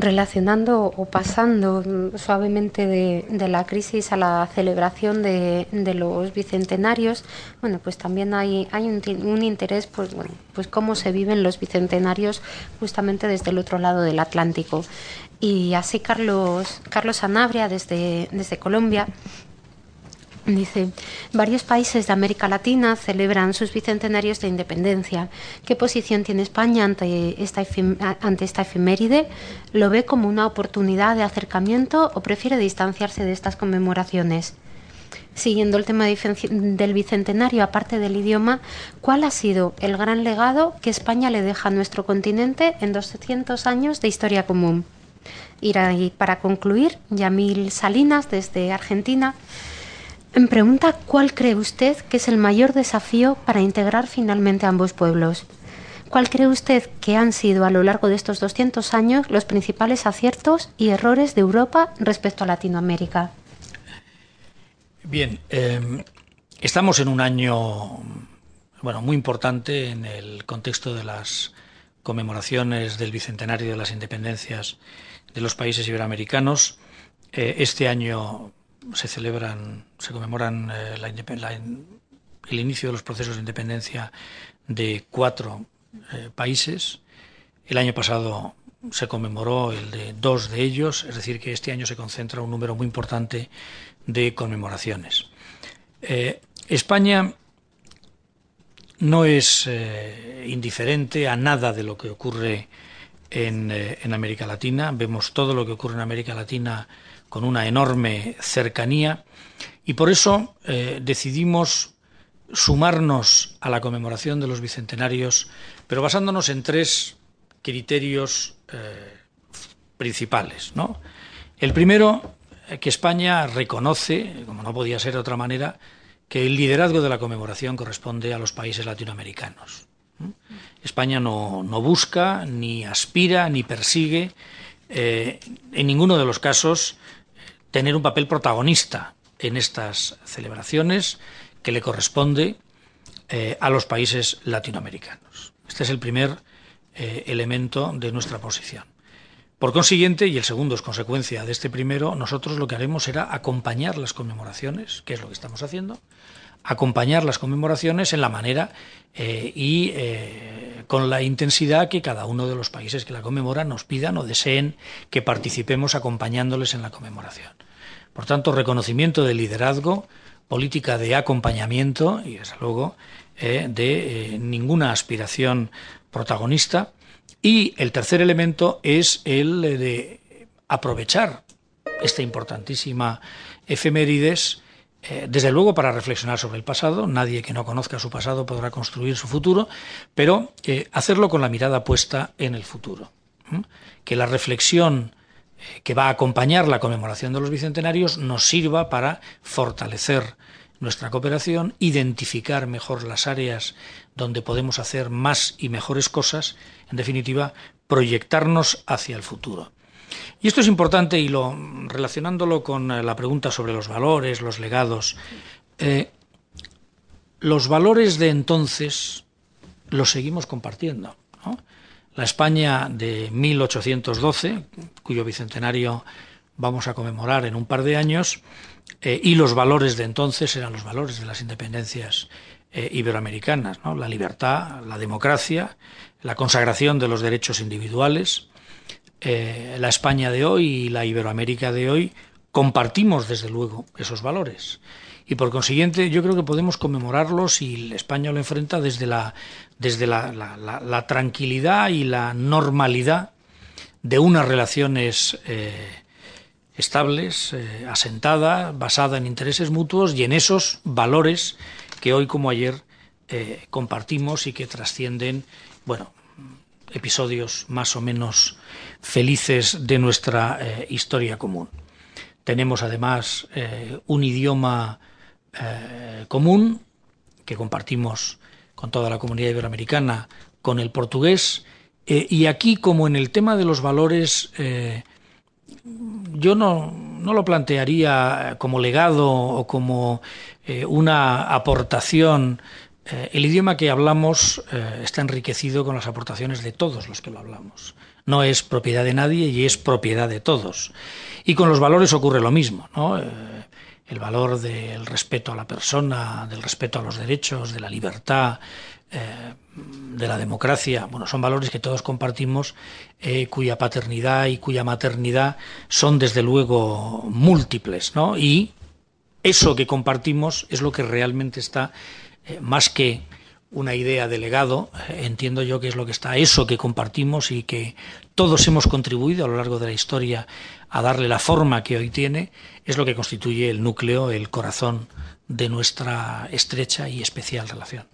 relacionando o pasando suavemente de, la crisis a la celebración de, los bicentenarios, bueno, pues también hay, un, interés, pues bueno, pues cómo se viven los bicentenarios justamente desde el otro lado del Atlántico. Y así Carlos, Carlos Sanabria desde, desde Colombia Dice, varios países de América Latina celebran sus bicentenarios de independencia. ¿Qué posición tiene España ante esta, ante esta efeméride? ¿Lo ve como una oportunidad de acercamiento o prefiere distanciarse de estas conmemoraciones? Siguiendo el tema del bicentenario, aparte del idioma, ¿cuál ha sido el gran legado que España le deja a nuestro continente en 200 años de historia común? Y para concluir, Yamil Salinas, desde Argentina, me pregunta cuál cree usted que es el mayor desafío para integrar finalmente ambos pueblos. ¿Cuál cree usted que han sido a lo largo de estos 200 años los principales aciertos y errores de Europa respecto a Latinoamérica? Bien, em, estamos en un año bueno, muy importante en el contexto de las conmemoraciones del bicentenario de las independencias de los países iberoamericanos. Eh, este año se celebran, se conmemoran eh, el inicio de los procesos de independencia de cuatro eh, países. El año pasado se conmemoró el de dos de ellos, es decir, que este año se concentra un número muy importante de conmemoraciones. Eh, España no es indiferente a nada de lo que ocurre en América Latina. Vemos todo lo que ocurre en América Latina con una enorme cercanía y por eso eh, decidimos sumarnos a la conmemoración de los bicentenarios, pero basándonos en tres criterios eh, principales. El primero, eh, que España reconoce, como no podía ser de otra manera, que el liderazgo de la conmemoración corresponde a los países latinoamericanos. España no, busca, ni aspira, ni persigue, en ninguno de los casos, tener un papel protagonista en estas celebraciones que le corresponde eh, a los países latinoamericanos. Este es el primer eh, elemento de nuestra posición. Por consiguiente, y el segundo es consecuencia de este primero, nosotros lo que haremos será acompañar las conmemoraciones, que es lo que estamos haciendo, acompañar las conmemoraciones en la manera eh, y con la intensidad que cada uno de los países que la conmemoran nos pidan o deseen que participemos acompañándoles en la conmemoración. Por tanto, reconocimiento del liderazgo, política de acompañamiento y, desde luego, eh, de eh, ninguna aspiración protagonista. Y el tercer elemento es el de aprovechar esta importantísima efemérides, eh, desde luego para reflexionar sobre el pasado, nadie que no conozca su pasado podrá construir su futuro, pero hacerlo con la mirada puesta en el futuro. Que la reflexión que va a acompañar la conmemoración de los bicentenarios nos sirva para fortalecer nuestra cooperación, identificar mejor las áreas donde podemos hacer más y mejores cosas, en definitiva, proyectarnos hacia el futuro. Y esto es importante y lo relacionándolo con eh, la pregunta sobre los valores, los legados. Eh, los valores de entonces los seguimos compartiendo. La España de 1812, cuyo bicentenario vamos a conmemorar en un par de años, eh, y los valores de entonces eran los valores de las independencias iberoamericanas, la libertad, la democracia, la consagración de los derechos individuales. Eh, la España de hoy y la Iberoamérica de hoy compartimos desde luego esos valores. Y por consiguiente yo creo que podemos conmemorarlos y España lo enfrenta desde la, desde la, tranquilidad y la normalidad de unas relaciones eh, estables, eh, asentadas, basadas en intereses mutuos y en esos valores que hoy como ayer eh, compartimos y que trascienden, bueno, episodios más o menos felices de nuestra historia común. Tenemos además un idioma eh, común que compartimos con toda la comunidad iberoamericana, con el portugués, eh, y aquí como en el tema de los valores, eh, yo no, no, lo plantearía como legado o como una aportación. El idioma que hablamos está enriquecido con las aportaciones de todos los que lo hablamos. no es propiedad de nadie y es propiedad de todos. Y con los valores ocurre lo mismo, ¿no? Eh, el valor del respeto a la persona, del respeto a los derechos, de la libertad, eh, de la democracia, bueno, son valores que todos compartimos, eh, cuya paternidad y cuya maternidad son desde luego múltiples, ¿no? Y eso que compartimos es lo que realmente está más que una idea de legado, entiendo yo que es lo que está, eso que compartimos y que todos hemos contribuido a lo largo de la historia a darle la forma que hoy tiene, es lo que constituye el núcleo, el corazón de nuestra estrecha y especial relación.